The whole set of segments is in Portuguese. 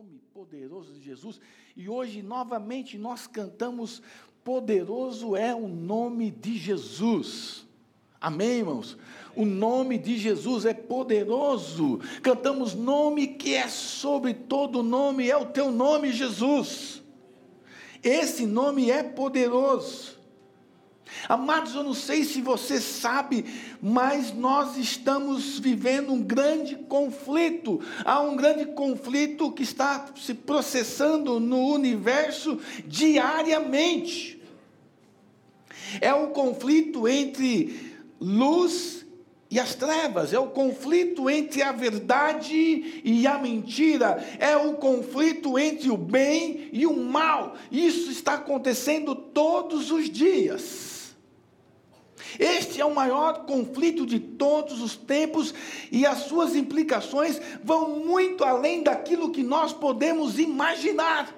nome poderoso de Jesus. E hoje, novamente, nós cantamos: Poderoso é o nome de Jesus. Amém, irmãos? O nome de Jesus é poderoso. Cantamos nome que é sobre todo nome, é o teu nome, Jesus. Esse nome é poderoso. Amados, eu não sei se você sabe, mas nós estamos vivendo um grande conflito. Há um grande conflito que está se processando no universo diariamente. É o conflito entre luz e as trevas, é o conflito entre a verdade e a mentira, é o conflito entre o bem e o mal. Isso está acontecendo todos os dias. Este é o maior conflito de todos os tempos e as suas implicações vão muito além daquilo que nós podemos imaginar.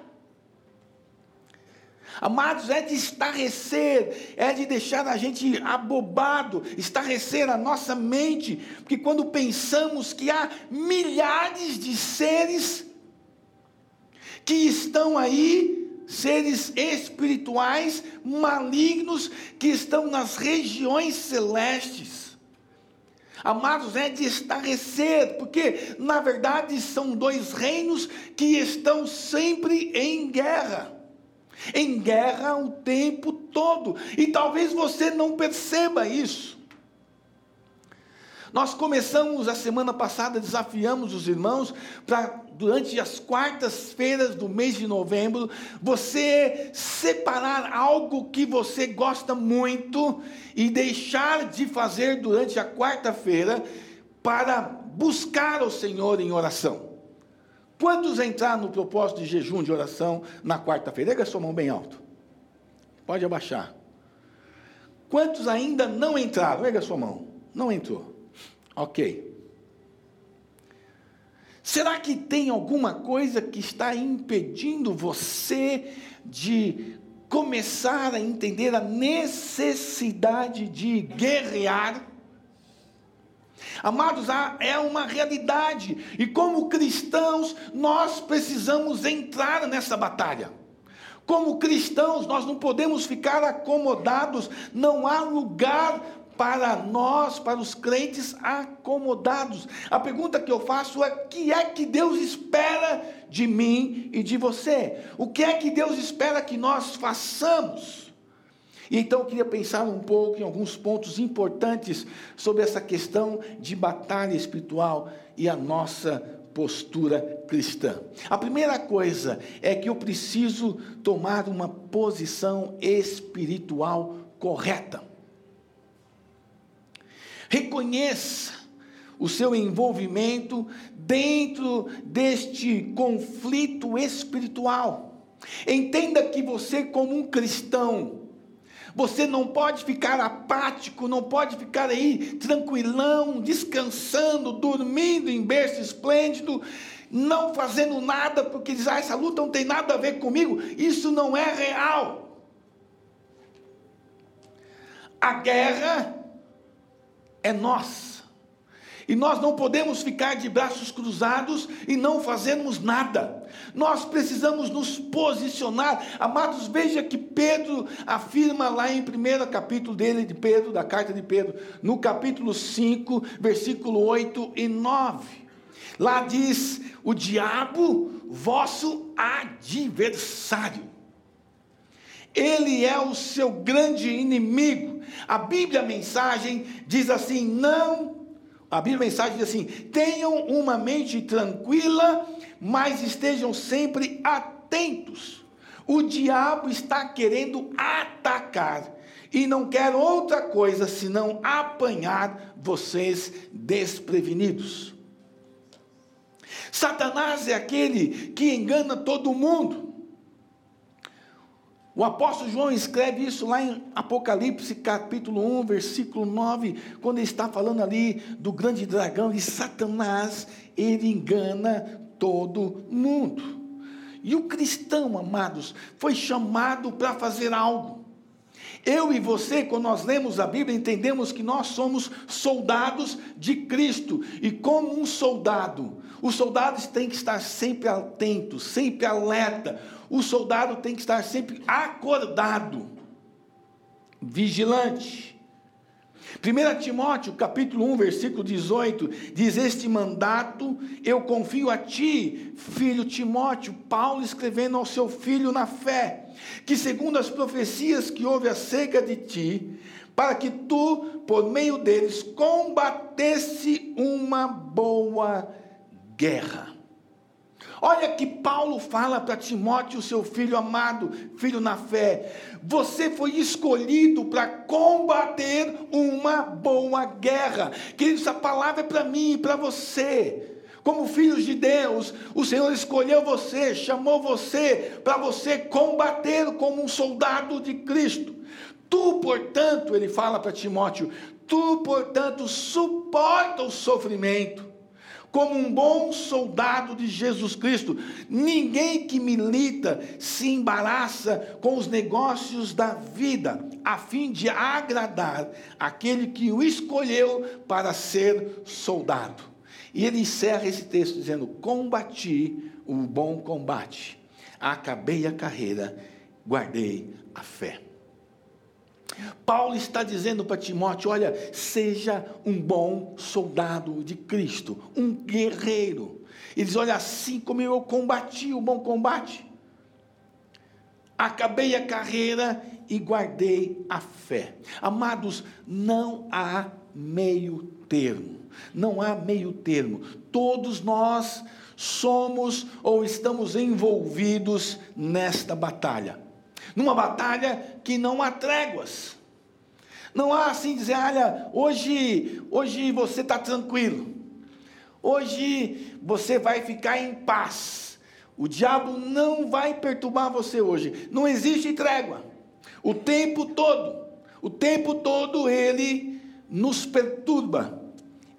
Amados, é de estarrecer, é de deixar a gente abobado, estarrecer a nossa mente, porque quando pensamos que há milhares de seres que estão aí seres espirituais malignos que estão nas regiões celestes. Amados, é de estarrecer, porque na verdade são dois reinos que estão sempre em guerra. Em guerra o tempo todo. E talvez você não perceba isso. Nós começamos a semana passada, desafiamos os irmãos para, durante as quartas-feiras do mês de novembro, você separar algo que você gosta muito e deixar de fazer durante a quarta-feira para buscar o Senhor em oração. Quantos entraram no propósito de jejum de oração na quarta-feira? Erga sua mão bem alto. Pode abaixar. Quantos ainda não entraram? Erga sua mão. Não entrou. Ok. Será que tem alguma coisa que está impedindo você de começar a entender a necessidade de guerrear? Amados, é uma realidade, e como cristãos, nós precisamos entrar nessa batalha. Como cristãos, nós não podemos ficar acomodados, não há lugar para nós, para os crentes acomodados. A pergunta que eu faço é: o que é que Deus espera de mim e de você? O que é que Deus espera que nós façamos? E então eu queria pensar um pouco em alguns pontos importantes sobre essa questão de batalha espiritual e a nossa postura cristã. A primeira coisa é que eu preciso tomar uma posição espiritual correta. Reconheça o seu envolvimento dentro deste conflito espiritual. Entenda que você, como um cristão, você não pode ficar apático, não pode ficar aí tranquilão, descansando, dormindo em berço esplêndido, não fazendo nada, porque diz, ah, essa luta não tem nada a ver comigo. Isso não é real. A guerra é nós. E nós não podemos ficar de braços cruzados e não fazermos nada. Nós precisamos nos posicionar. Amados, veja que Pedro afirma lá em primeiro capítulo dele de Pedro, da carta de Pedro, no capítulo 5, versículo 8 e 9. Lá diz: "O diabo, vosso adversário, ele é o seu grande inimigo. A Bíblia mensagem diz assim: não. A Bíblia mensagem diz assim: tenham uma mente tranquila, mas estejam sempre atentos. O diabo está querendo atacar e não quer outra coisa senão apanhar vocês desprevenidos. Satanás é aquele que engana todo mundo. O apóstolo João escreve isso lá em Apocalipse capítulo 1, versículo 9, quando ele está falando ali do grande dragão de Satanás, ele engana todo mundo. E o cristão, amados, foi chamado para fazer algo. Eu e você, quando nós lemos a Bíblia, entendemos que nós somos soldados de Cristo. E como um soldado, os soldados têm que estar sempre atentos, sempre alerta. O soldado tem que estar sempre acordado, vigilante. 1 Timóteo, capítulo 1, versículo 18, diz: Este mandato eu confio a ti, filho Timóteo, Paulo escrevendo ao seu filho na fé, que segundo as profecias que houve acerca de ti, para que tu, por meio deles, combatesse uma boa guerra. Olha que Paulo fala para Timóteo, seu filho amado, filho na fé. Você foi escolhido para combater uma boa guerra. Querido, essa palavra é para mim e para você. Como filhos de Deus, o Senhor escolheu você, chamou você para você combater como um soldado de Cristo. Tu, portanto, ele fala para Timóteo, tu, portanto, suporta o sofrimento como um bom soldado de Jesus Cristo. Ninguém que milita se embaraça com os negócios da vida, a fim de agradar aquele que o escolheu para ser soldado. E ele encerra esse texto dizendo: Combati o bom combate, acabei a carreira, guardei a fé. Paulo está dizendo para Timóteo: olha, seja um bom soldado de Cristo, um guerreiro. Ele diz: olha, assim como eu combati o bom combate, acabei a carreira e guardei a fé. Amados, não há meio termo, não há meio termo. Todos nós somos ou estamos envolvidos nesta batalha numa batalha que não há tréguas. Não há assim dizer, olha, hoje, hoje você está tranquilo, hoje você vai ficar em paz. O diabo não vai perturbar você hoje. Não existe trégua. O tempo todo, o tempo todo ele nos perturba.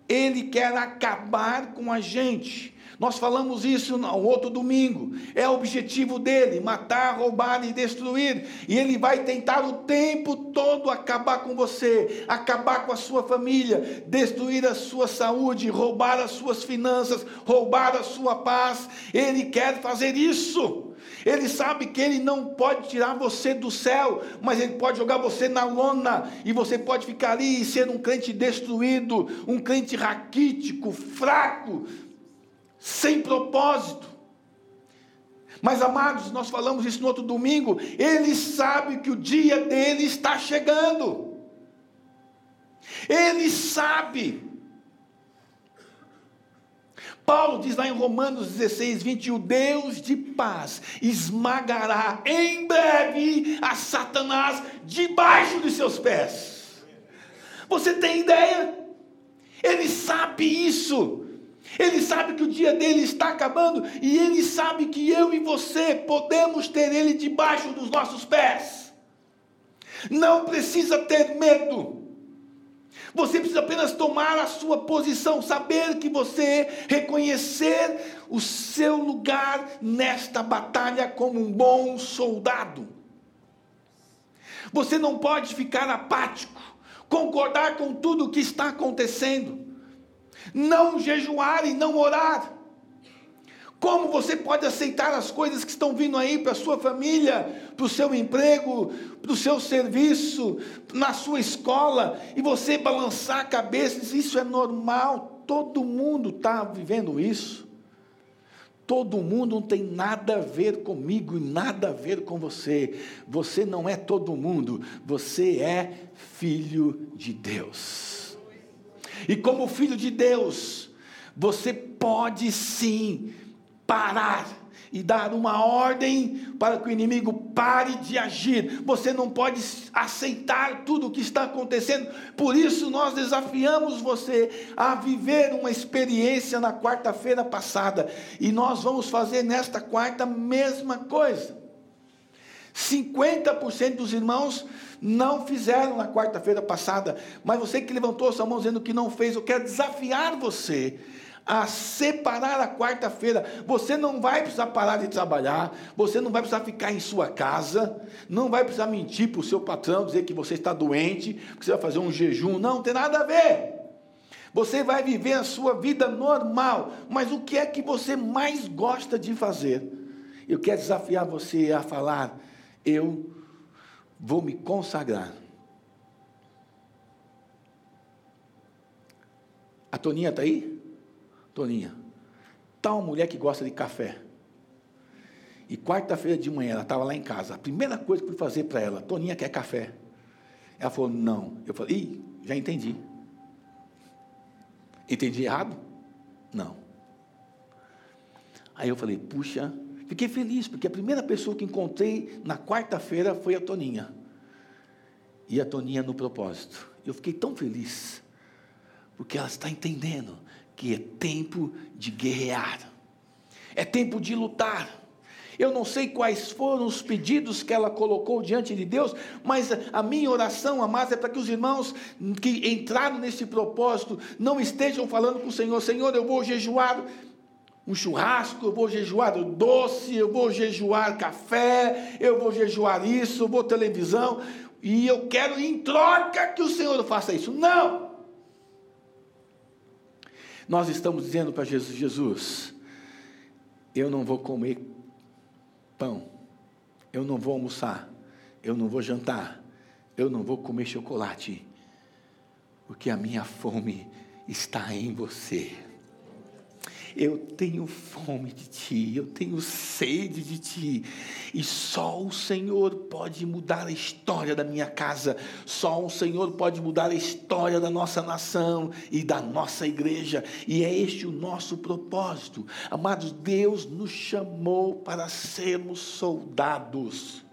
Ele quer acabar com a gente. Nós falamos isso no outro domingo. É o objetivo dele: matar, roubar e destruir. E ele vai tentar o tempo todo acabar com você, acabar com a sua família, destruir a sua saúde, roubar as suas finanças, roubar a sua paz. Ele quer fazer isso. Ele sabe que ele não pode tirar você do céu, mas ele pode jogar você na lona e você pode ficar ali e ser um crente destruído, um crente raquítico, fraco, sem propósito. Mas amados, nós falamos isso no outro domingo, ele sabe que o dia dele está chegando. Ele sabe. Paulo diz lá em Romanos 16, 20: O Deus de paz esmagará em breve a Satanás debaixo de seus pés. Você tem ideia? Ele sabe isso. Ele sabe que o dia dele está acabando e ele sabe que eu e você podemos ter ele debaixo dos nossos pés. Não precisa ter medo. Você precisa apenas tomar a sua posição, saber que você reconhecer o seu lugar nesta batalha como um bom soldado. Você não pode ficar apático, concordar com tudo o que está acontecendo não jejuar e não orar. Como você pode aceitar as coisas que estão vindo aí para a sua família, para o seu emprego, para o seu serviço, na sua escola, e você balançar a cabeça e dizer: Isso é normal, todo mundo está vivendo isso. Todo mundo não tem nada a ver comigo e nada a ver com você. Você não é todo mundo, você é filho de Deus. E como filho de Deus, você pode sim parar e dar uma ordem para que o inimigo pare de agir. Você não pode aceitar tudo o que está acontecendo. Por isso nós desafiamos você a viver uma experiência na quarta-feira passada e nós vamos fazer nesta quarta a mesma coisa. 50% dos irmãos não fizeram na quarta-feira passada, mas você que levantou sua mão dizendo que não fez, eu quero desafiar você a separar a quarta-feira. Você não vai precisar parar de trabalhar, você não vai precisar ficar em sua casa, não vai precisar mentir para o seu patrão, dizer que você está doente, que você vai fazer um jejum. Não, não tem nada a ver. Você vai viver a sua vida normal, mas o que é que você mais gosta de fazer? Eu quero desafiar você a falar: eu vou me consagrar. A Toninha está aí? Toninha, tal mulher que gosta de café. E quarta-feira de manhã ela estava lá em casa. A primeira coisa que eu fui fazer para ela, Toninha quer café. Ela falou, não. Eu falei, ih, já entendi. Entendi errado? Não. Aí eu falei, puxa, fiquei feliz, porque a primeira pessoa que encontrei na quarta-feira foi a Toninha. E a Toninha no propósito. Eu fiquei tão feliz, porque ela está entendendo que é tempo de guerrear, é tempo de lutar. Eu não sei quais foram os pedidos que ela colocou diante de Deus, mas a minha oração, amados, é para que os irmãos que entraram nesse propósito não estejam falando com o Senhor: Senhor, eu vou jejuar um churrasco, eu vou jejuar doce, eu vou jejuar café, eu vou jejuar isso, eu vou televisão, e eu quero em troca que o Senhor faça isso. Não! Nós estamos dizendo para Jesus: Jesus, eu não vou comer pão, eu não vou almoçar, eu não vou jantar, eu não vou comer chocolate, porque a minha fome está em você. Eu tenho fome de ti, eu tenho sede de ti, e só o Senhor pode mudar a história da minha casa, só o Senhor pode mudar a história da nossa nação e da nossa igreja, e é este o nosso propósito. Amados, Deus nos chamou para sermos soldados,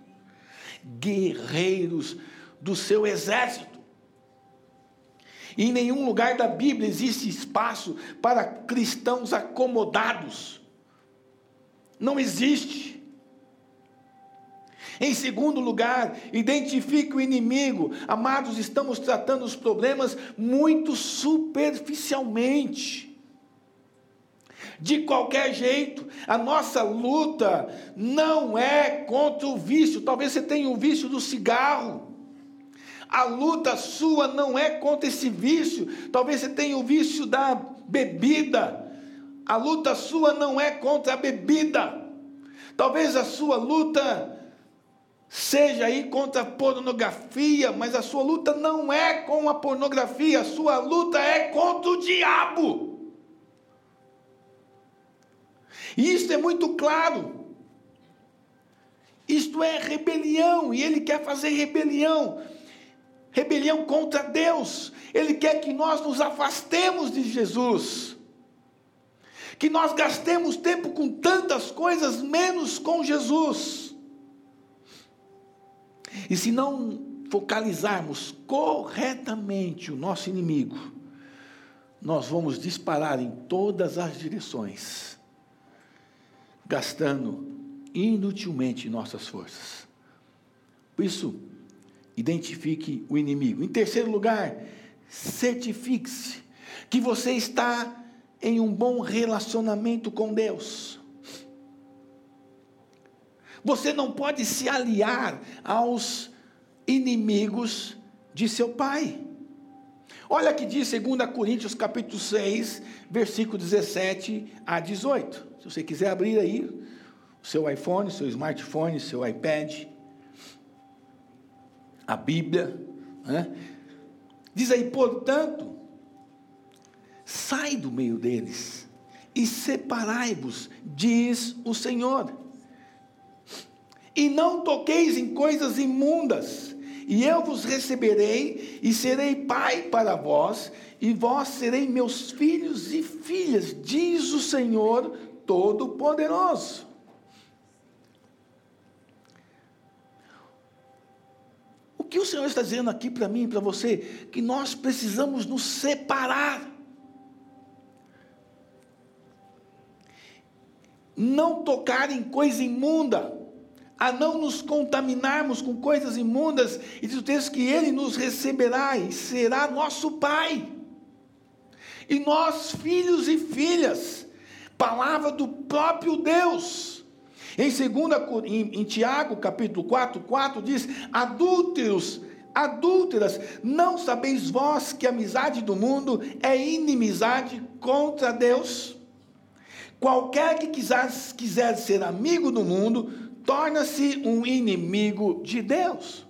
guerreiros do seu exército. Em nenhum lugar da Bíblia existe espaço para cristãos acomodados. Não existe. Em segundo lugar, identifique o inimigo. Amados, estamos tratando os problemas muito superficialmente. De qualquer jeito, a nossa luta não é contra o vício. Talvez você tenha o vício do cigarro. A luta sua não é contra esse vício. Talvez você tenha o vício da bebida. A luta sua não é contra a bebida. Talvez a sua luta seja aí contra a pornografia, mas a sua luta não é com a pornografia, a sua luta é contra o diabo. E isso é muito claro. Isto é rebelião, e ele quer fazer rebelião rebelião contra Deus. Ele quer que nós nos afastemos de Jesus. Que nós gastemos tempo com tantas coisas, menos com Jesus. E se não focalizarmos corretamente o nosso inimigo, nós vamos disparar em todas as direções, gastando inutilmente nossas forças. Por isso, identifique o inimigo. Em terceiro lugar, certifique-se que você está em um bom relacionamento com Deus. Você não pode se aliar aos inimigos de seu pai. Olha que diz 2 Coríntios capítulo 6, versículo 17 a 18. Se você quiser abrir aí o seu iPhone, seu smartphone, seu iPad, a Bíblia. Né? Diz aí, portanto, sai do meio deles e separai-vos, diz o Senhor. E não toqueis em coisas imundas, e eu vos receberei, e serei pai para vós, e vós serei meus filhos e filhas, diz o Senhor Todo-Poderoso. Que o Senhor está dizendo aqui para mim e para você? Que nós precisamos nos separar. Não tocar em coisa imunda, a não nos contaminarmos com coisas imundas, e diz o texto que Ele nos receberá e será nosso Pai. E nós, filhos e filhas, palavra do próprio Deus. Em, segunda, em, em Tiago, capítulo 4, 4 diz: adúlteros, adúlteras, não sabeis vós que a amizade do mundo é inimizade contra Deus? Qualquer que quiser, quiser ser amigo do mundo, torna-se um inimigo de Deus.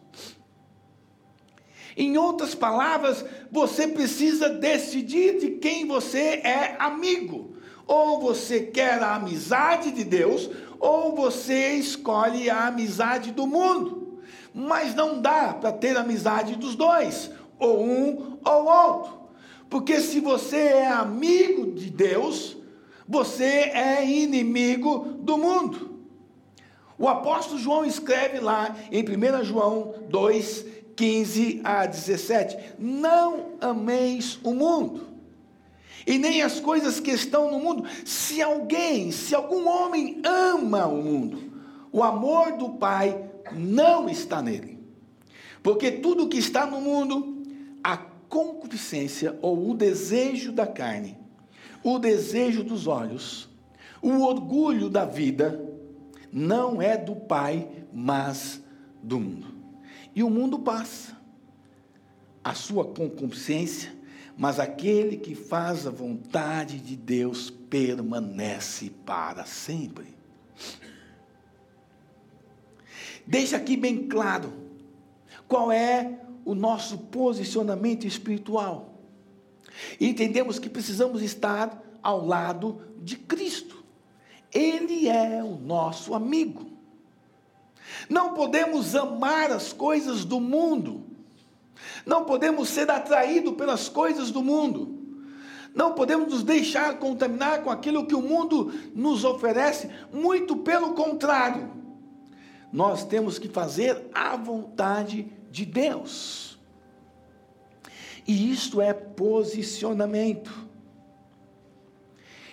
Em outras palavras, você precisa decidir de quem você é amigo. Ou você quer a amizade de Deus, ou você escolhe a amizade do mundo. Mas não dá para ter amizade dos dois, ou um ou outro. Porque se você é amigo de Deus, você é inimigo do mundo. O apóstolo João escreve lá em 1 João 2, 15 a 17: Não ameis o mundo, e nem as coisas que estão no mundo. Se alguém, se algum homem ama o mundo, o amor do Pai não está nele. Porque tudo que está no mundo, a concupiscência ou o desejo da carne, o desejo dos olhos, o orgulho da vida, não é do Pai, mas do mundo. E o mundo passa, a sua concupiscência, mas aquele que faz a vontade de Deus permanece para sempre. Deixa aqui bem claro qual é o nosso posicionamento espiritual. Entendemos que precisamos estar ao lado de Cristo. Ele é o nosso amigo. Não podemos amar as coisas do mundo. Não podemos ser atraídos pelas coisas do mundo. Não podemos nos deixar contaminar com aquilo que o mundo nos oferece, muito pelo contrário. Nós temos que fazer a vontade de Deus. E isto é posicionamento.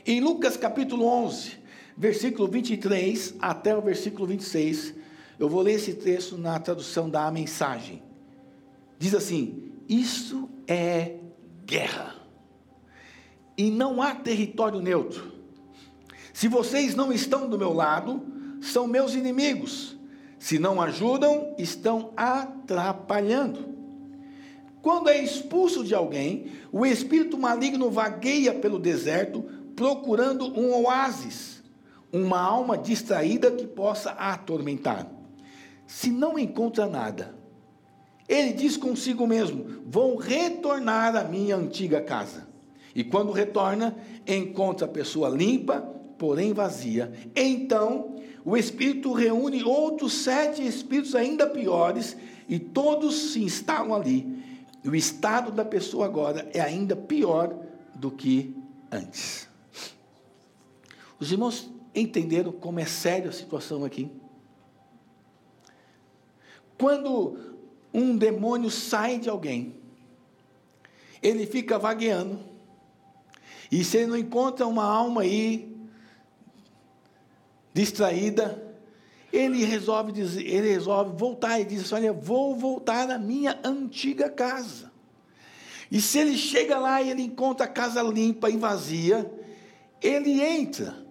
Em Lucas capítulo 11, versículo 23 até o versículo 26, eu vou ler esse texto na tradução da mensagem. Diz assim: Isso é guerra. E não há território neutro. Se vocês não estão do meu lado, são meus inimigos. Se não ajudam, estão atrapalhando. Quando é expulso de alguém, o espírito maligno vagueia pelo deserto, procurando um oásis, uma alma distraída que possa atormentar se não encontra nada, ele diz consigo mesmo: Vou retornar à minha antiga casa. E quando retorna, encontra a pessoa limpa, porém vazia. Então, o Espírito reúne outros sete espíritos ainda piores, e todos se instalam ali. E o estado da pessoa agora é ainda pior do que antes. Os irmãos entenderam como é séria a situação aqui? Quando um demônio sai de alguém, ele fica vagueando. E se ele não encontra uma alma aí distraída, ele resolve dizer, ele resolve voltar e diz assim, olha, vou voltar à minha antiga casa. E se ele chega lá e ele encontra a casa limpa e vazia, ele entra.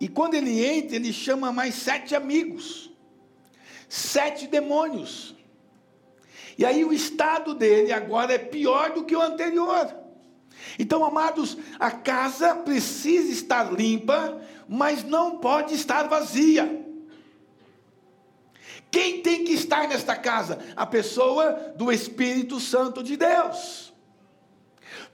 E quando ele entra, ele chama mais sete amigos sete demônios. E aí o estado dele agora é pior do que o anterior. Então, amados, a casa precisa estar limpa, mas não pode estar vazia. Quem tem que estar nesta casa? A pessoa do Espírito Santo de Deus.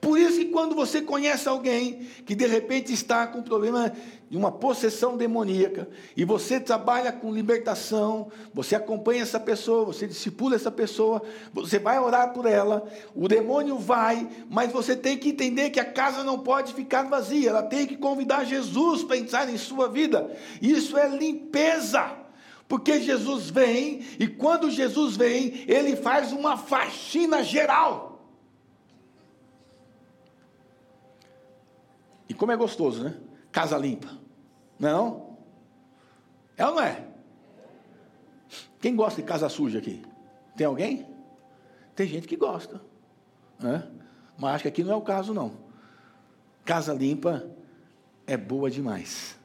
Por isso que quando você conhece alguém que de repente está com problema de uma possessão demoníaca, e você trabalha com libertação, você acompanha essa pessoa, você discipula essa pessoa, você vai orar por ela, o demônio vai, mas você tem que entender que a casa não pode ficar vazia, ela tem que convidar Jesus para entrar em sua vida. Isso é limpeza. Porque Jesus vem, e quando Jesus vem, ele faz uma faxina geral. E como é gostoso, né? Casa limpa. Não? É ou não é? Quem gosta de casa suja aqui? Tem alguém? Tem gente que gosta. Né? Mas acho que aqui não é o caso, não. Casa limpa é boa demais.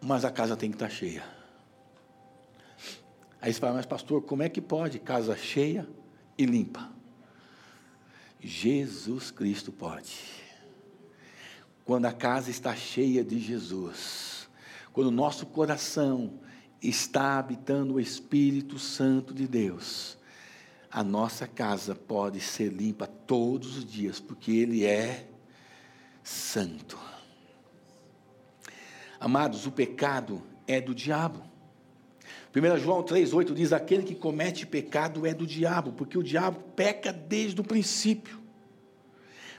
Mas a casa tem que estar cheia. Aí você fala, mas pastor, como é que pode casa cheia e limpa? Jesus Cristo pode. Quando a casa está cheia de Jesus, quando o nosso coração está habitando o Espírito Santo de Deus, a nossa casa pode ser limpa todos os dias, porque Ele é santo. Amados, o pecado é do diabo. 1 João 3,8 diz: Aquele que comete pecado é do diabo, porque o diabo peca desde o princípio.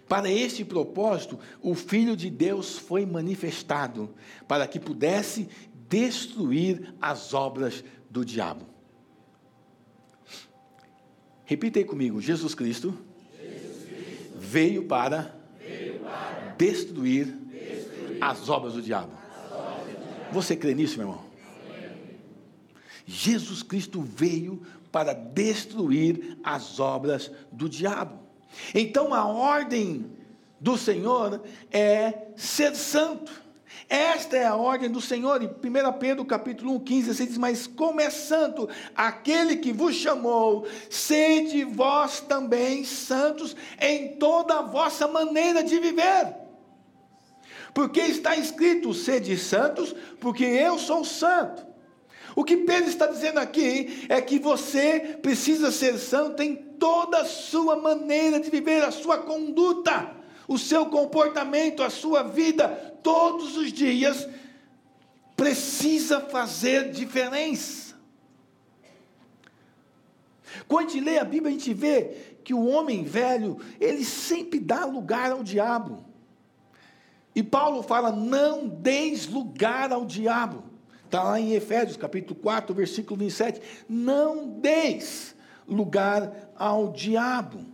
Para este propósito, o Filho de Deus foi manifestado, para que pudesse destruir as obras do diabo. Repita aí comigo: Jesus Cristo, Jesus Cristo veio, para veio para destruir, destruir as obras diabo. Obras do diabo. Você crê nisso, meu irmão? Jesus Cristo veio para destruir as obras do diabo. Então a ordem do Senhor é ser santo. Esta é a ordem do Senhor. Em 1 Pedro capítulo 1, 15, você diz, mas como é santo aquele que vos chamou, sede vós também santos em toda a vossa maneira de viver. Porque está escrito, sede santos, porque eu sou santo. O que Pedro está dizendo aqui é que você precisa ser santo em toda a sua maneira de viver, a sua conduta, o seu comportamento, a sua vida, todos os dias, precisa fazer diferença. Quando a gente lê a Bíblia, a gente vê que o homem velho, ele sempre dá lugar ao diabo. E Paulo fala: não deis lugar ao diabo. Está lá em Efésios capítulo 4, versículo 27. Não deis lugar ao diabo.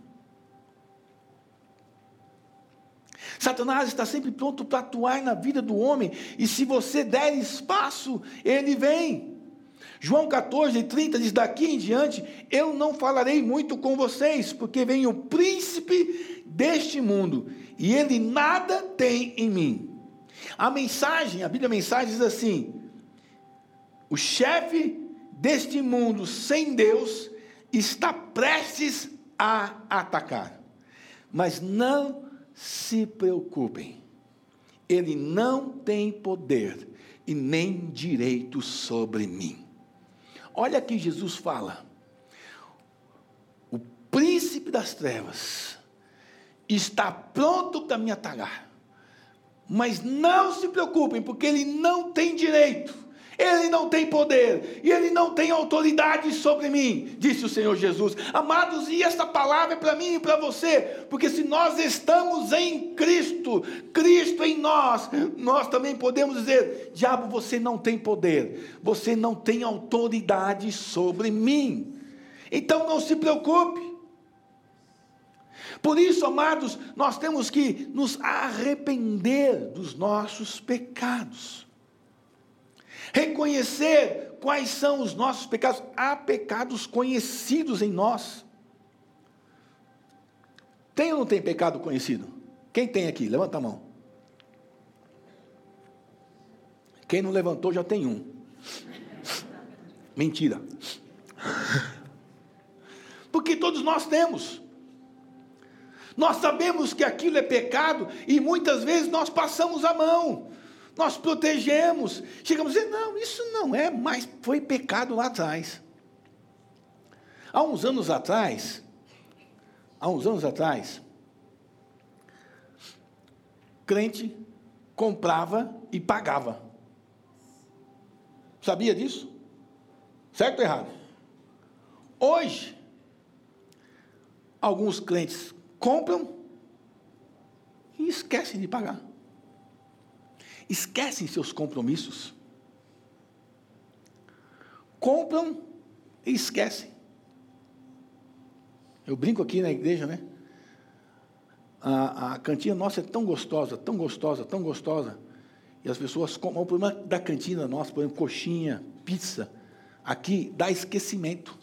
Satanás está sempre pronto para atuar na vida do homem, e se você der espaço, ele vem. João 14, 30 diz: Daqui em diante eu não falarei muito com vocês, porque vem o príncipe deste mundo, e ele nada tem em mim. A mensagem, a Bíblia a mensagem diz assim: o chefe deste mundo sem Deus está prestes a atacar. Mas não se preocupem, ele não tem poder e nem direito sobre mim. Olha que Jesus fala: o príncipe das trevas está pronto para me atacar, mas não se preocupem, porque ele não tem direito ele não tem poder e ele não tem autoridade sobre mim, disse o Senhor Jesus. Amados, e esta palavra é para mim e para você, porque se nós estamos em Cristo, Cristo em nós, nós também podemos dizer: diabo, você não tem poder, você não tem autoridade sobre mim. Então não se preocupe. Por isso, amados, nós temos que nos arrepender dos nossos pecados reconhecer quais são os nossos pecados. Há pecados conhecidos em nós. Tem ou não tem pecado conhecido? Quem tem aqui? Levanta a mão. Quem não levantou já tem um. Mentira. Porque todos nós temos. Nós sabemos que aquilo é pecado e muitas vezes nós passamos a mão nós protegemos, chegamos a dizer, não, isso não é, mas foi pecado lá atrás. Há uns anos atrás, há uns anos atrás, crente comprava e pagava. Sabia disso? Certo ou errado? Hoje, alguns crentes compram e esquecem de pagar esquecem seus compromissos. Compram e esquecem. Eu brinco aqui na igreja, né? A, a cantina nossa é tão gostosa, tão gostosa, tão gostosa. E as pessoas comem. O problema da cantina nossa, por exemplo, coxinha, pizza, aqui dá esquecimento.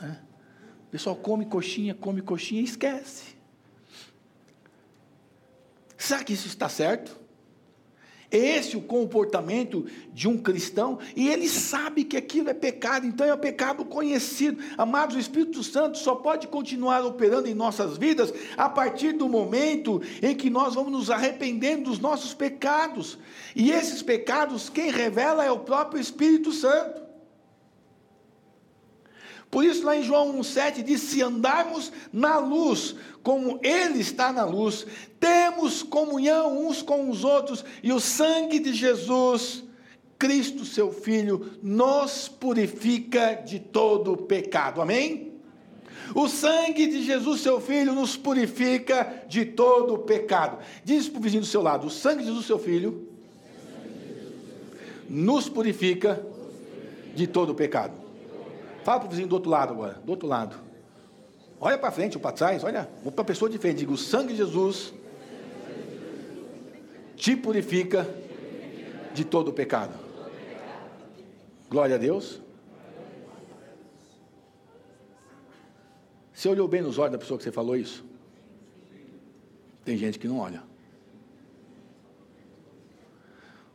É. A pessoal come coxinha, come coxinha e esquece. Será que isso está certo? Esse é o comportamento de um cristão, e ele sabe que aquilo é pecado, então é pecado conhecido. Amados, o Espírito Santo só pode continuar operando em nossas vidas a partir do momento em que nós vamos nos arrependendo dos nossos pecados. E esses pecados, quem revela é o próprio Espírito Santo. Por isso, lá em João 1,7 diz: Se andarmos na luz, como Ele está na luz, temos comunhão uns com os outros, e o sangue de Jesus, Cristo, seu Filho, nos purifica de todo pecado. Amém? O sangue de Jesus, seu Filho, nos purifica de todo pecado. Diz para o vizinho do seu lado: o sangue de Jesus, seu Filho, nos purifica de todo pecado. Fala para o vizinho do outro lado agora, do outro lado. Olha para frente ou para trás, olha para a pessoa de frente. Diga: o sangue de Jesus te purifica de todo o pecado. Glória a Deus. Você olhou bem nos olhos da pessoa que você falou isso? Tem gente que não olha.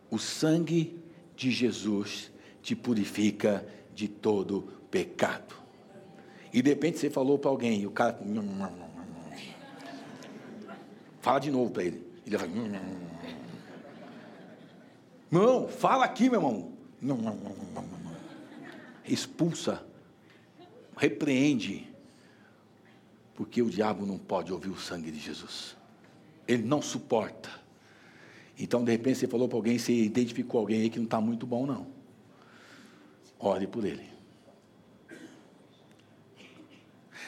O sangue de Jesus te purifica de todo pecado. E de repente você falou para alguém, e o cara. Fala de novo para ele. Ele vai. Não, fala aqui, meu irmão. Expulsa, repreende, porque o diabo não pode ouvir o sangue de Jesus. Ele não suporta. Então, de repente, você falou para alguém, você identificou alguém aí que não está muito bom, não. Ore por ele.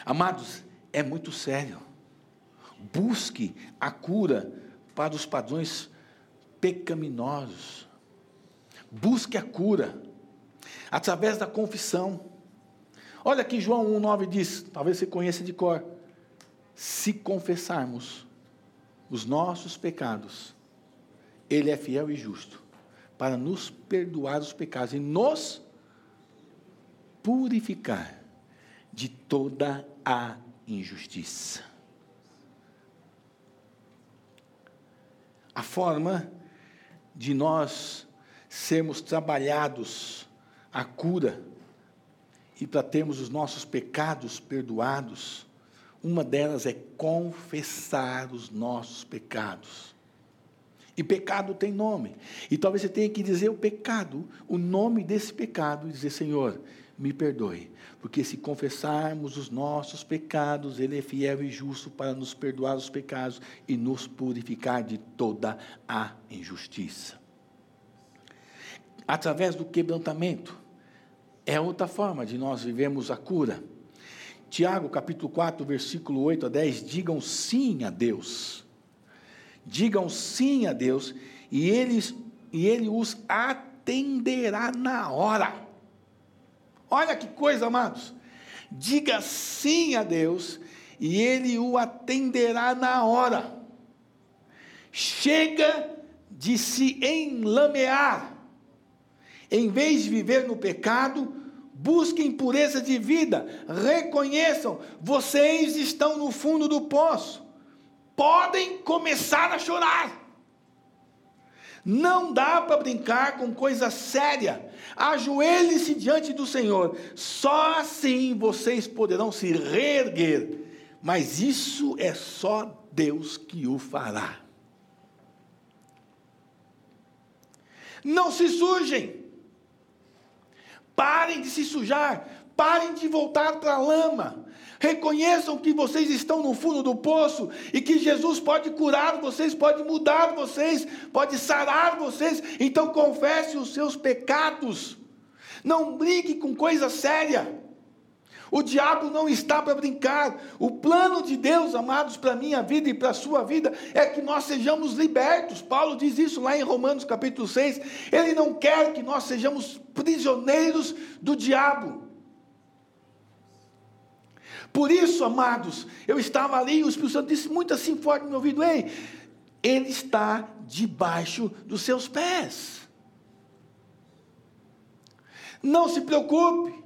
Amados, é muito sério. Busque a cura para os padrões pecaminosos. Busque a cura através da confissão. Olha aqui João 1,9 diz, talvez você conheça de cor. Se confessarmos os nossos pecados, Ele é fiel e justo para nos perdoar os pecados e nos purificar de toda a injustiça. A forma de nós sermos trabalhados a cura e para termos os nossos pecados perdoados, uma delas é confessar os nossos pecados. E pecado tem nome. E talvez você tenha que dizer o pecado, o nome desse pecado, e dizer: Senhor, me perdoe, porque se confessarmos os nossos pecados, Ele é fiel e justo para nos perdoar os pecados e nos purificar de toda a injustiça. Através do quebrantamento, é outra forma de nós vivemos a cura. Tiago, capítulo 4, versículo 8 a 10, digam sim a Deus. Digam sim a Deus, e, eles, e Ele os atenderá na hora. Olha que coisa, amados. Diga sim a Deus e Ele o atenderá na hora. Chega de se enlamear. Em vez de viver no pecado, busquem pureza de vida. Reconheçam, vocês estão no fundo do poço. Podem começar a chorar. Não dá para brincar com coisa séria. Ajoelhe-se diante do Senhor. Só assim vocês poderão se reerguer. Mas isso é só Deus que o fará. Não se sujem. Parem de se sujar. Parem de voltar para a lama. Reconheçam que vocês estão no fundo do poço e que Jesus pode curar vocês, pode mudar vocês, pode sarar vocês. Então confesse os seus pecados. Não brinque com coisa séria. O diabo não está para brincar. O plano de Deus, amados, para a minha vida e para a sua vida, é que nós sejamos libertos. Paulo diz isso lá em Romanos capítulo 6. Ele não quer que nós sejamos prisioneiros do diabo. Por isso, amados, eu estava ali e o Espírito Santo disse muito assim forte no meu ouvido: Ei, ele está debaixo dos seus pés. Não se preocupe.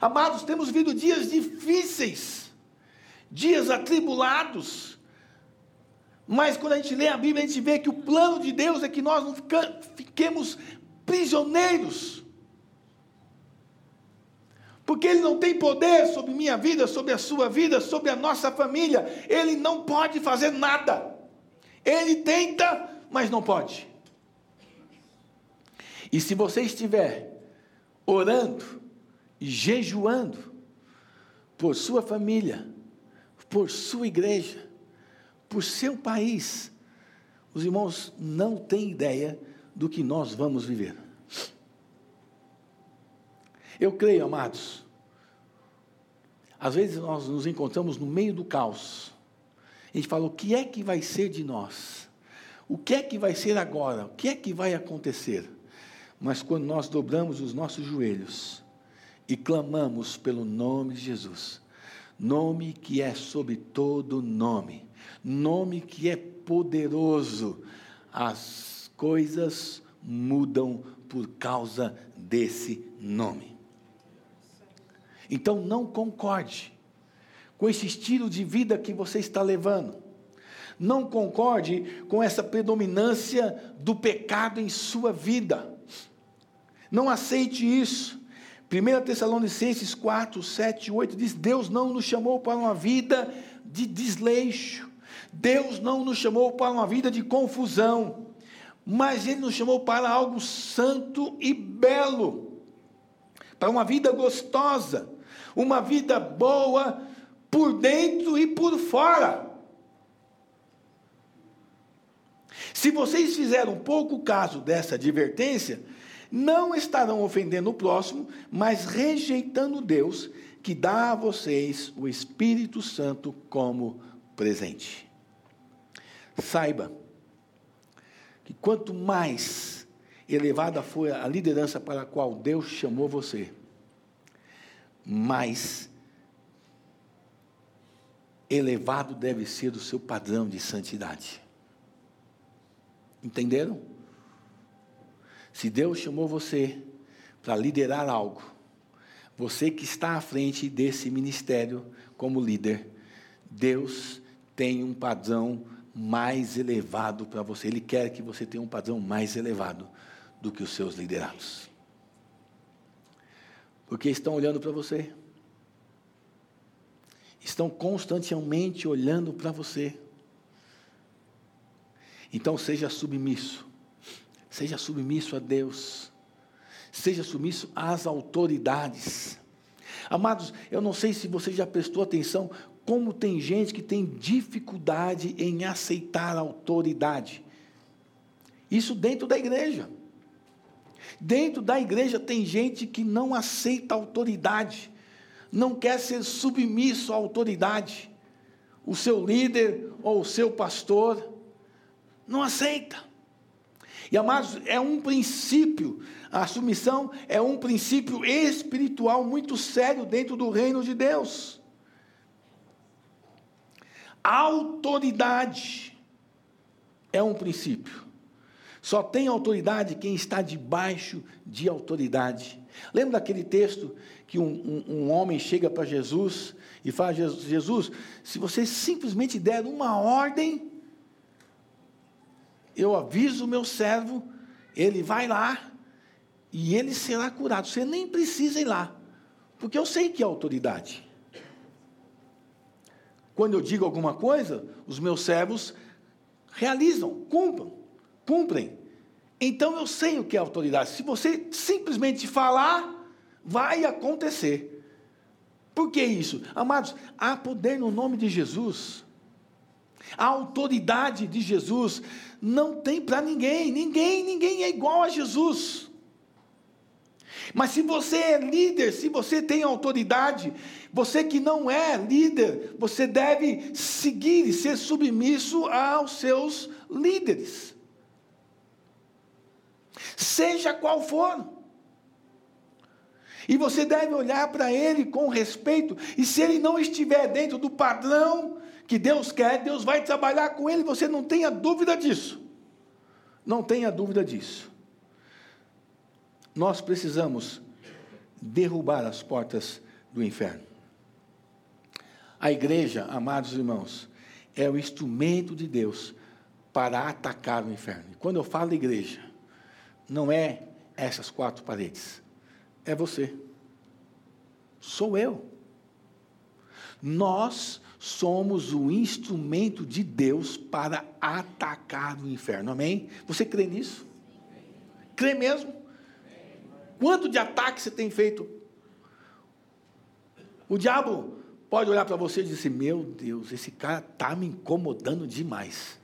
Amados, temos vivido dias difíceis, dias atribulados, mas quando a gente lê a Bíblia, a gente vê que o plano de Deus é que nós não fiquemos prisioneiros. Porque Ele não tem poder sobre minha vida, sobre a sua vida, sobre a nossa família. Ele não pode fazer nada. Ele tenta, mas não pode. E se você estiver orando e jejuando por sua família, por sua igreja, por seu país, os irmãos não têm ideia do que nós vamos viver. Eu creio, amados, às vezes nós nos encontramos no meio do caos. A gente fala: o que é que vai ser de nós? O que é que vai ser agora? O que é que vai acontecer? Mas quando nós dobramos os nossos joelhos e clamamos pelo nome de Jesus, nome que é sobre todo nome, nome que é poderoso, as coisas mudam por causa desse nome. Então não concorde com esse estilo de vida que você está levando. Não concorde com essa predominância do pecado em sua vida. Não aceite isso. 1 Tessalonicenses 4, 7 8 diz: Deus não nos chamou para uma vida de desleixo, Deus não nos chamou para uma vida de confusão, mas Ele nos chamou para algo santo e belo, para uma vida gostosa, uma vida boa por dentro e por fora. Se vocês fizeram pouco caso dessa advertência, não estarão ofendendo o próximo, mas rejeitando Deus, que dá a vocês o Espírito Santo como presente. Saiba que quanto mais elevada for a liderança para a qual Deus chamou você, mais elevado deve ser o seu padrão de santidade. Entenderam? Se Deus chamou você para liderar algo, você que está à frente desse ministério como líder, Deus tem um padrão mais elevado para você. Ele quer que você tenha um padrão mais elevado do que os seus liderados. Porque estão olhando para você. Estão constantemente olhando para você. Então seja submisso. Seja submisso a Deus. Seja submisso às autoridades. Amados, eu não sei se você já prestou atenção como tem gente que tem dificuldade em aceitar a autoridade. Isso dentro da igreja. Dentro da igreja tem gente que não aceita autoridade, não quer ser submisso à autoridade. O seu líder ou o seu pastor não aceita. E amados, é um princípio, a submissão é um princípio espiritual muito sério dentro do reino de Deus. Autoridade é um princípio. Só tem autoridade quem está debaixo de autoridade. Lembra daquele texto que um, um, um homem chega para Jesus e fala: Jesus, se você simplesmente der uma ordem, eu aviso o meu servo, ele vai lá e ele será curado. Você nem precisa ir lá, porque eu sei que é autoridade. Quando eu digo alguma coisa, os meus servos realizam, cumprem, cumprem. Então eu sei o que é autoridade. Se você simplesmente falar, vai acontecer. Por que isso? Amados, há poder no nome de Jesus. A autoridade de Jesus não tem para ninguém, ninguém, ninguém é igual a Jesus. Mas se você é líder, se você tem autoridade, você que não é líder, você deve seguir e ser submisso aos seus líderes. Seja qual for. E você deve olhar para ele com respeito, e se ele não estiver dentro do padrão que Deus quer, Deus vai trabalhar com ele, você não tenha dúvida disso. Não tenha dúvida disso. Nós precisamos derrubar as portas do inferno. A igreja, amados irmãos, é o instrumento de Deus para atacar o inferno. E quando eu falo igreja, não é essas quatro paredes, é você, sou eu. Nós somos o instrumento de Deus para atacar o inferno, amém? Você crê nisso? Crê mesmo? Quanto de ataque você tem feito? O diabo pode olhar para você e dizer: Meu Deus, esse cara está me incomodando demais.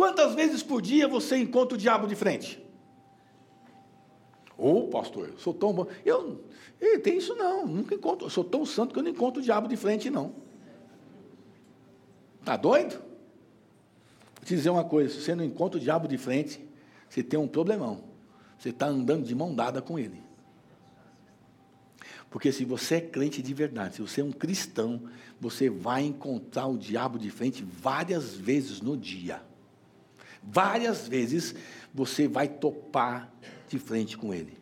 Quantas vezes por dia você encontra o diabo de frente? Ô, oh, pastor, eu sou tão bom. Eu, tem isso não, nunca encontro. Eu sou tão santo que eu não encontro o diabo de frente, não. Está doido? Vou te dizer uma coisa: se você não encontra o diabo de frente, você tem um problemão. Você está andando de mão dada com ele. Porque se você é crente de verdade, se você é um cristão, você vai encontrar o diabo de frente várias vezes no dia. Várias vezes você vai topar de frente com ele.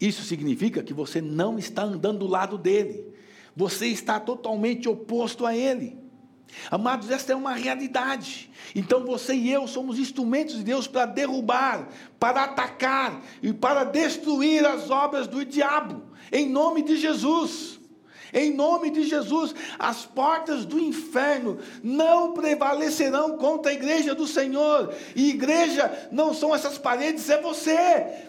Isso significa que você não está andando do lado dele. Você está totalmente oposto a ele. Amados, esta é uma realidade. Então você e eu somos instrumentos de Deus para derrubar, para atacar e para destruir as obras do diabo, em nome de Jesus. Em nome de Jesus, as portas do inferno não prevalecerão contra a igreja do Senhor. E igreja não são essas paredes, é você.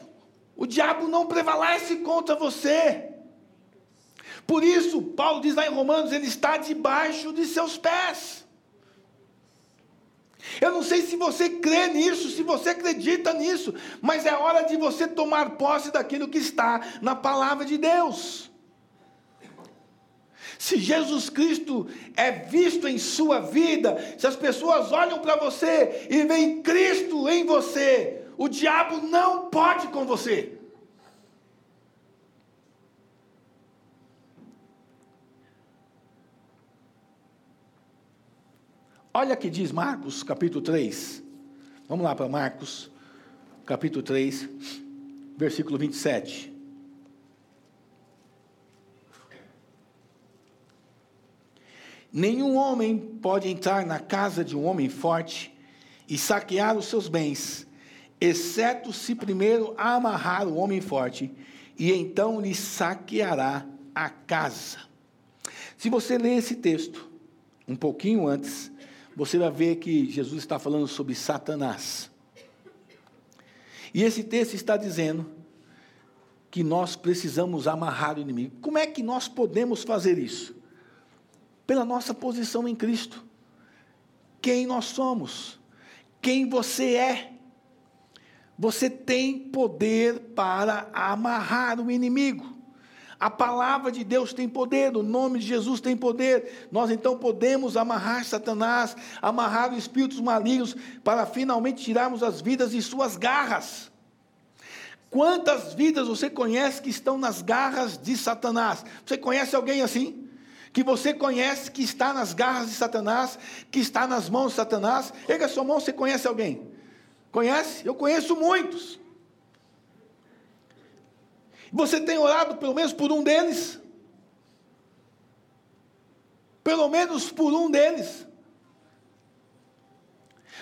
O diabo não prevalece contra você. Por isso, Paulo diz lá em Romanos: ele está debaixo de seus pés. Eu não sei se você crê nisso, se você acredita nisso, mas é hora de você tomar posse daquilo que está na palavra de Deus. Se Jesus Cristo é visto em sua vida, se as pessoas olham para você e veem Cristo em você, o diabo não pode com você. Olha que diz Marcos, capítulo 3. Vamos lá para Marcos, capítulo 3, versículo 27. Nenhum homem pode entrar na casa de um homem forte e saquear os seus bens, exceto se primeiro amarrar o homem forte, e então lhe saqueará a casa. Se você ler esse texto um pouquinho antes, você vai ver que Jesus está falando sobre Satanás. E esse texto está dizendo que nós precisamos amarrar o inimigo. Como é que nós podemos fazer isso? Pela nossa posição em Cristo. Quem nós somos? Quem você é? Você tem poder para amarrar o inimigo. A palavra de Deus tem poder, o nome de Jesus tem poder. Nós então podemos amarrar Satanás, amarrar os espíritos malignos, para finalmente tirarmos as vidas de suas garras. Quantas vidas você conhece que estão nas garras de Satanás? Você conhece alguém assim? Que você conhece que está nas garras de Satanás, que está nas mãos de Satanás? Erga sua mão, você conhece alguém? Conhece? Eu conheço muitos. Você tem orado pelo menos por um deles? Pelo menos por um deles.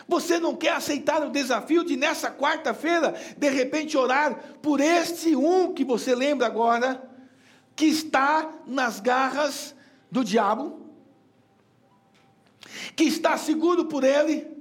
Você não quer aceitar o desafio de nessa quarta-feira, de repente orar por este um que você lembra agora, que está nas garras do diabo, que está seguro por ele,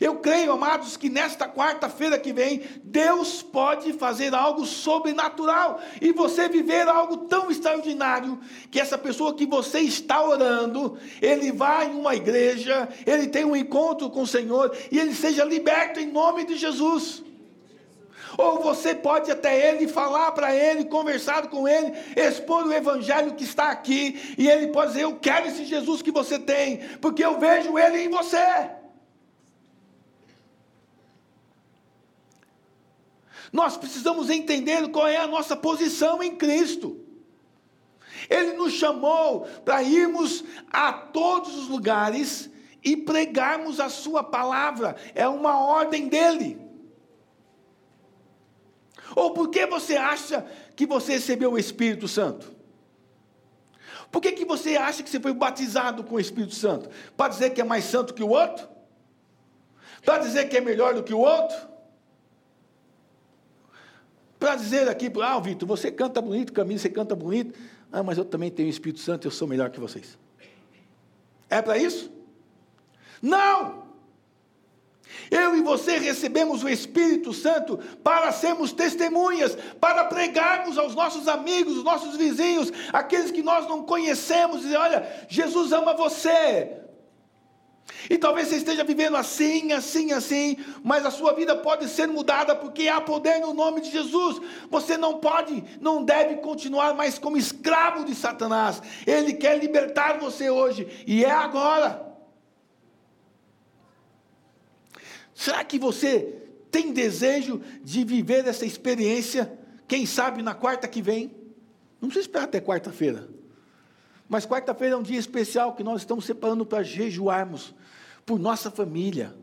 eu creio, amados, que nesta quarta-feira que vem, Deus pode fazer algo sobrenatural e você viver algo tão extraordinário que essa pessoa que você está orando, ele vai em uma igreja, ele tem um encontro com o Senhor e ele seja liberto em nome de Jesus. Ou você pode até ele falar para ele, conversar com ele, expor o evangelho que está aqui, e ele pode dizer: Eu quero esse Jesus que você tem, porque eu vejo ele em você. Nós precisamos entender qual é a nossa posição em Cristo. Ele nos chamou para irmos a todos os lugares e pregarmos a Sua palavra, é uma ordem dele. Ou por que você acha que você recebeu o Espírito Santo? Por que, que você acha que você foi batizado com o Espírito Santo? Para dizer que é mais santo que o outro? Para dizer que é melhor do que o outro? Para dizer aqui, ah, Vitor, você canta bonito, Camilo, você canta bonito. Ah, mas eu também tenho o Espírito Santo, eu sou melhor que vocês. É para isso? Não! Eu e você recebemos o Espírito Santo para sermos testemunhas, para pregarmos aos nossos amigos, os nossos vizinhos, aqueles que nós não conhecemos, dizer: olha, Jesus ama você. E talvez você esteja vivendo assim, assim, assim, mas a sua vida pode ser mudada porque há poder no nome de Jesus. Você não pode, não deve continuar mais como escravo de Satanás. Ele quer libertar você hoje e é agora. Será que você tem desejo de viver essa experiência? Quem sabe na quarta que vem? Não precisa esperar até quarta-feira. Mas quarta-feira é um dia especial que nós estamos separando para jejuarmos por nossa família,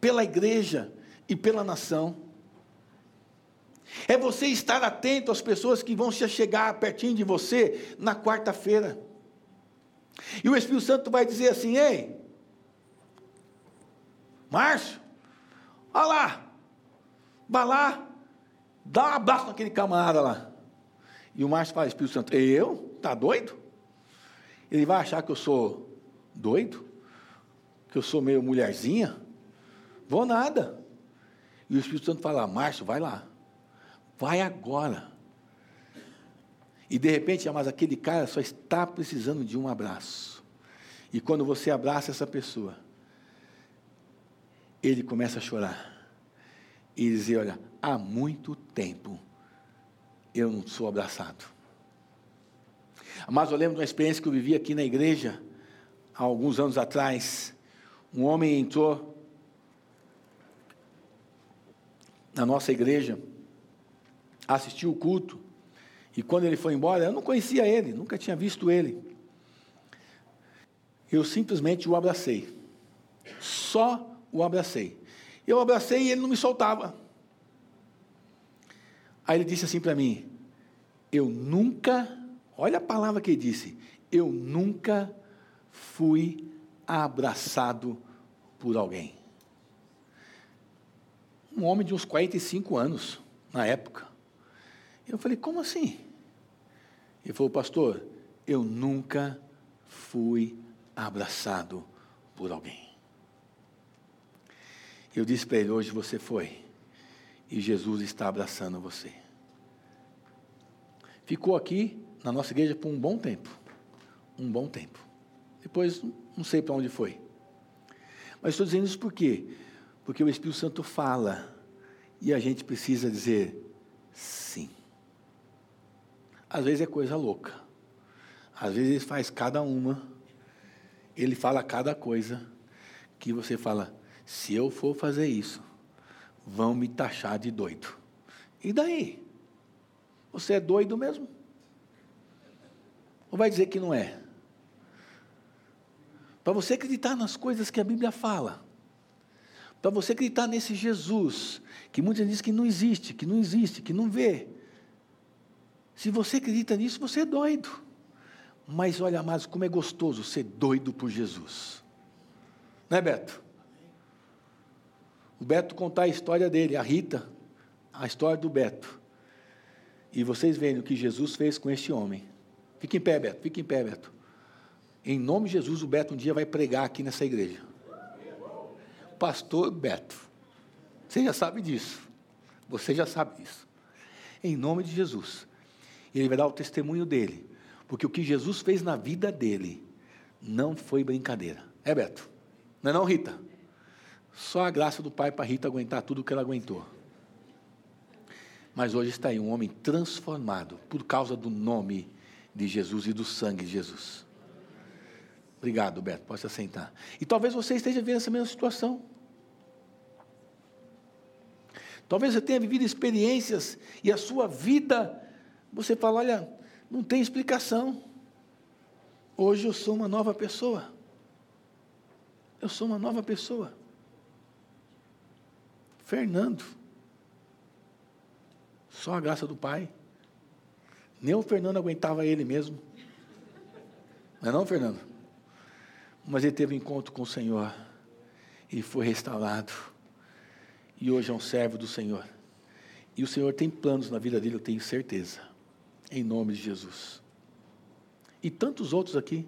pela igreja e pela nação. É você estar atento às pessoas que vão se chegar pertinho de você na quarta-feira. E o Espírito Santo vai dizer assim: ei, Márcio, olha lá, vai lá, dá um abraço naquele camarada lá. E o Márcio fala, Espírito Santo, eu? Tá doido? Ele vai achar que eu sou doido? Que eu sou meio mulherzinha? Vou nada. E o Espírito Santo fala, Márcio, vai lá. Vai agora. E de repente, mas aquele cara só está precisando de um abraço. E quando você abraça essa pessoa, ele começa a chorar e dizer: Olha, há muito tempo eu não sou abraçado. Mas eu lembro de uma experiência que eu vivi aqui na igreja, há alguns anos atrás. Um homem entrou na nossa igreja, assistiu o culto, e quando ele foi embora, eu não conhecia ele, nunca tinha visto ele. Eu simplesmente o abracei. Só o abracei. Eu abracei e ele não me soltava. Aí ele disse assim para mim: Eu nunca, olha a palavra que ele disse, eu nunca fui abraçado por alguém. Um homem de uns 45 anos, na época. Eu falei: Como assim? Ele falou: Pastor, eu nunca fui abraçado por alguém. Eu disse para ele: hoje você foi, e Jesus está abraçando você. Ficou aqui na nossa igreja por um bom tempo. Um bom tempo. Depois, não sei para onde foi. Mas estou dizendo isso por quê? Porque o Espírito Santo fala e a gente precisa dizer sim. Às vezes é coisa louca. Às vezes ele faz cada uma, ele fala cada coisa que você fala, se eu for fazer isso, vão me taxar de doido. E daí? Você é doido mesmo? Ou vai dizer que não é? Para você acreditar nas coisas que a Bíblia fala, para você acreditar nesse Jesus, que muitas dizem que não existe, que não existe, que não vê. Se você acredita nisso, você é doido. Mas olha, amados, como é gostoso ser doido por Jesus. Não é, Beto? O Beto contar a história dele, a Rita, a história do Beto. E vocês veem o que Jesus fez com este homem. Fique em pé, Beto, fique em pé, Beto. Em nome de Jesus, o Beto um dia vai pregar aqui nessa igreja. Pastor Beto, você já sabe disso. Você já sabe disso. Em nome de Jesus. Ele vai dar o testemunho dele. Porque o que Jesus fez na vida dele não foi brincadeira. É, Beto? Não é não, Rita? Só a graça do Pai para Rita aguentar tudo o que ela aguentou. Mas hoje está aí um homem transformado por causa do nome de Jesus e do sangue de Jesus. Obrigado, Beto. Pode se assentar. E talvez você esteja vivendo essa mesma situação. Talvez você tenha vivido experiências e a sua vida, você fala: olha, não tem explicação. Hoje eu sou uma nova pessoa. Eu sou uma nova pessoa. Fernando. Só a graça do Pai. Nem o Fernando aguentava ele mesmo. Não é não, Fernando? Mas ele teve um encontro com o Senhor e foi restaurado. E hoje é um servo do Senhor. E o Senhor tem planos na vida dele, eu tenho certeza. Em nome de Jesus. E tantos outros aqui.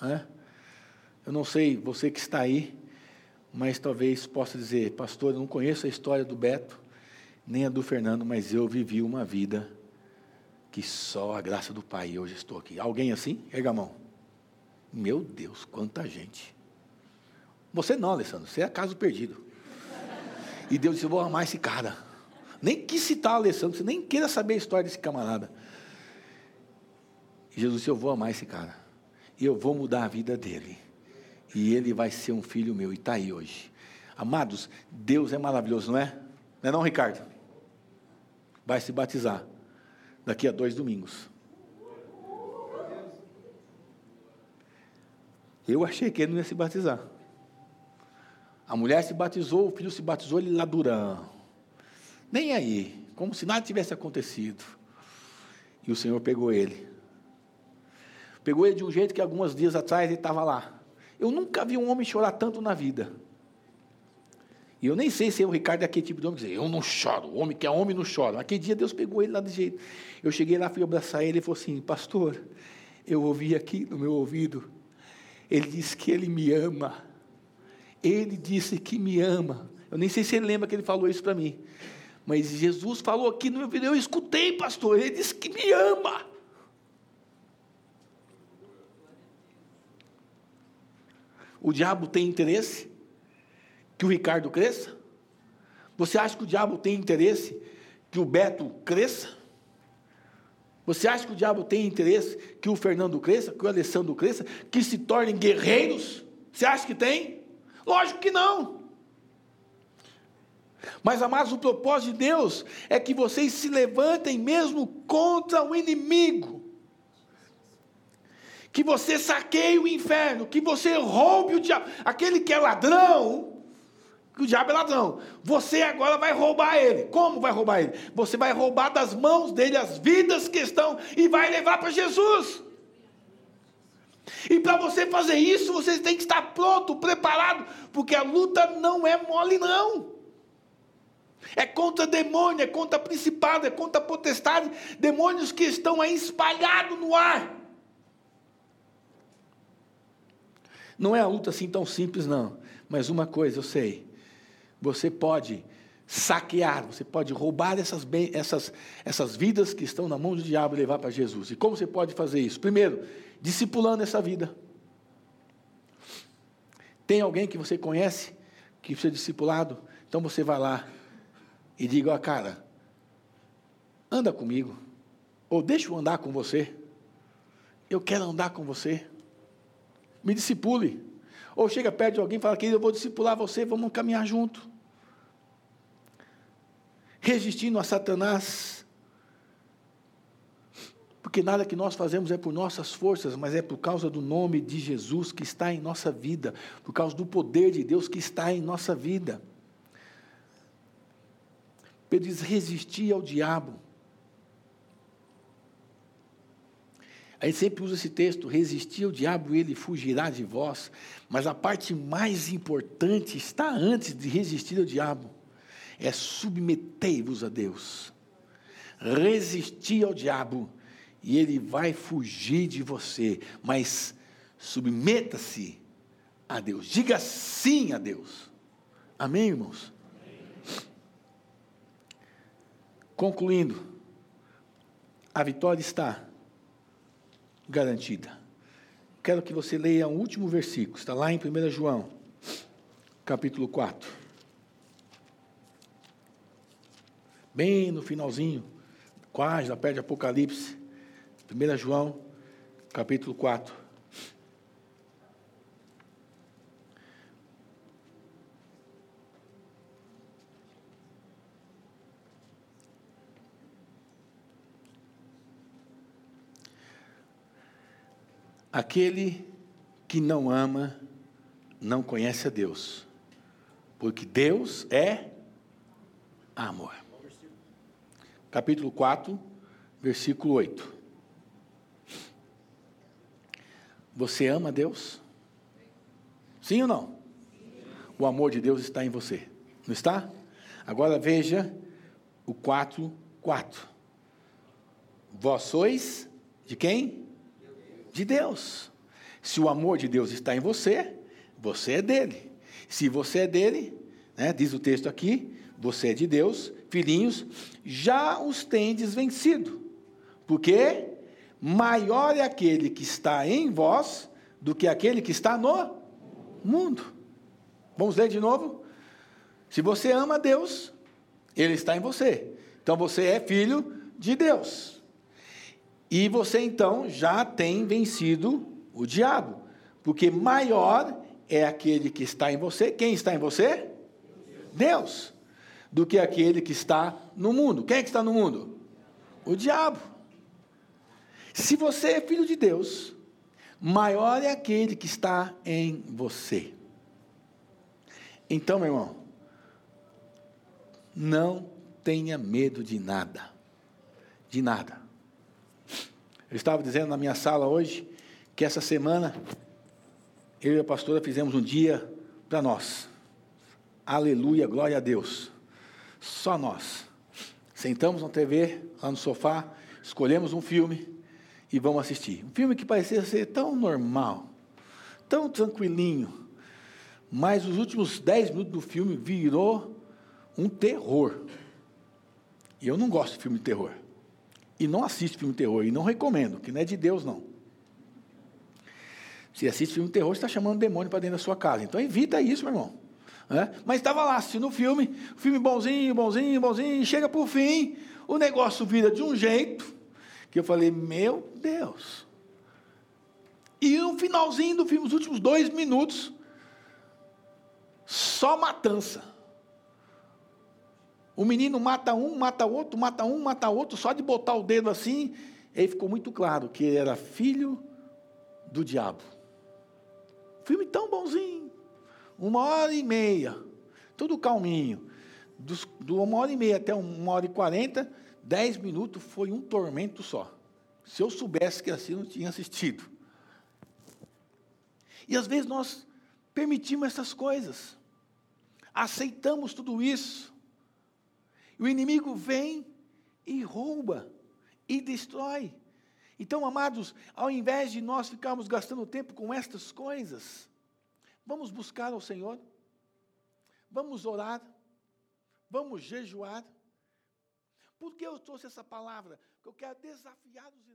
Né? Eu não sei, você que está aí, mas talvez possa dizer, pastor, eu não conheço a história do Beto, nem a do Fernando, mas eu vivi uma vida que só a graça do Pai hoje estou aqui. Alguém assim? Erga a mão. Meu Deus, quanta gente. Você não, Alessandro, você é caso perdido. E Deus disse: Eu vou amar esse cara. Nem quis citar Alessandro, você nem queira saber a história desse camarada. E Jesus disse: Eu vou amar esse cara. E eu vou mudar a vida dele. E ele vai ser um filho meu. E está aí hoje. Amados, Deus é maravilhoso, não é? Não é não, Ricardo? Vai se batizar daqui a dois domingos. Eu achei que ele não ia se batizar. A mulher se batizou, o filho se batizou, ele lá durão. Nem aí, como se nada tivesse acontecido. E o Senhor pegou ele. Pegou ele de um jeito que alguns dias atrás ele estava lá. Eu nunca vi um homem chorar tanto na vida. E eu nem sei se é o Ricardo é aquele tipo de homem que diz, eu não choro, o homem que é homem não chora. Aquele dia Deus pegou ele lá de jeito. Eu cheguei lá, fui abraçar ele e falou assim, pastor, eu ouvi aqui no meu ouvido, ele disse que ele me ama. Ele disse que me ama. Eu nem sei se ele lembra que ele falou isso para mim. Mas Jesus falou aqui no meu ouvido, eu escutei, pastor, ele disse que me ama. O diabo tem interesse que o Ricardo cresça? Você acha que o diabo tem interesse que o Beto cresça? Você acha que o diabo tem interesse que o Fernando cresça, que o Alessandro cresça, que se tornem guerreiros? Você acha que tem? Lógico que não. Mas, amados, o propósito de Deus é que vocês se levantem mesmo contra o inimigo que você saqueie o inferno, que você roube o diabo. Aquele que é ladrão, o diabo é ladrão, você agora vai roubar ele. Como vai roubar ele? Você vai roubar das mãos dele as vidas que estão e vai levar para Jesus. E para você fazer isso, você tem que estar pronto, preparado, porque a luta não é mole, não. É contra demônio, é contra principado, é contra potestade, demônios que estão aí espalhados no ar. Não é a luta assim tão simples, não. Mas uma coisa eu sei: você pode saquear, você pode roubar essas, essas, essas vidas que estão na mão do diabo e levar para Jesus. E como você pode fazer isso? Primeiro, discipulando essa vida. Tem alguém que você conhece que precisa de discipulado? Então você vai lá e diga: ó, cara, anda comigo. Ou deixa eu andar com você. Eu quero andar com você me discipule. Ou chega perto de alguém e fala, querido, eu vou discipular você, vamos caminhar junto. Resistindo a Satanás. Porque nada que nós fazemos é por nossas forças, mas é por causa do nome de Jesus que está em nossa vida, por causa do poder de Deus que está em nossa vida. Pedro diz: resistir ao diabo. A gente sempre usa esse texto: resistir ao diabo, ele fugirá de vós. Mas a parte mais importante está antes de resistir ao diabo: é submetei-vos a Deus. Resistir ao diabo, e ele vai fugir de você. Mas submeta-se a Deus. Diga sim a Deus. Amém, irmãos? Concluindo, a vitória está garantida. Quero que você leia o último versículo, está lá em 1 João, capítulo 4. Bem no finalzinho, quase na perto de Apocalipse. 1 João, capítulo 4. Aquele que não ama não conhece a Deus, porque Deus é amor. capítulo 4, versículo 8. Você ama Deus? Sim ou não? O amor de Deus está em você, não está? Agora veja o 4, 4. Vós sois de quem? De Deus. Se o amor de Deus está em você, você é dele. Se você é dele, né, diz o texto aqui, você é de Deus, filhinhos, já os tendes vencido. Porque maior é aquele que está em vós do que aquele que está no mundo. Vamos ler de novo? Se você ama Deus, Ele está em você. Então você é filho de Deus. E você então já tem vencido o diabo. Porque maior é aquele que está em você. Quem está em você? Deus. Do que aquele que está no mundo. Quem é que está no mundo? O diabo. Se você é filho de Deus, maior é aquele que está em você. Então, meu irmão, não tenha medo de nada. De nada. Eu estava dizendo na minha sala hoje que essa semana eu e a pastora fizemos um dia para nós. Aleluia, glória a Deus. Só nós. Sentamos na TV, lá no sofá, escolhemos um filme e vamos assistir. Um filme que parecia ser tão normal, tão tranquilinho, mas os últimos dez minutos do filme virou um terror. E eu não gosto de filme de terror. E não assisto filme terror, e não recomendo, que não é de Deus, não. Se assiste filme terror, você está chamando demônio para dentro da sua casa. Então evita isso, meu irmão. É? Mas estava lá assistindo o filme, filme bonzinho, bonzinho, bonzinho, chega para o fim, o negócio vira de um jeito, que eu falei, meu Deus. E no finalzinho do filme, os últimos dois minutos, só matança. O menino mata um, mata outro, mata um, mata outro, só de botar o dedo assim, aí ficou muito claro que ele era filho do diabo. Filme tão bonzinho, uma hora e meia, tudo calminho. Dos, de uma hora e meia até uma hora e quarenta, Dez minutos foi um tormento só. Se eu soubesse que assim, eu não tinha assistido. E às vezes nós permitimos essas coisas, aceitamos tudo isso. O inimigo vem e rouba e destrói. Então, amados, ao invés de nós ficarmos gastando tempo com estas coisas, vamos buscar ao Senhor, vamos orar, vamos jejuar, por que eu trouxe essa palavra? Porque eu quero desafiar os.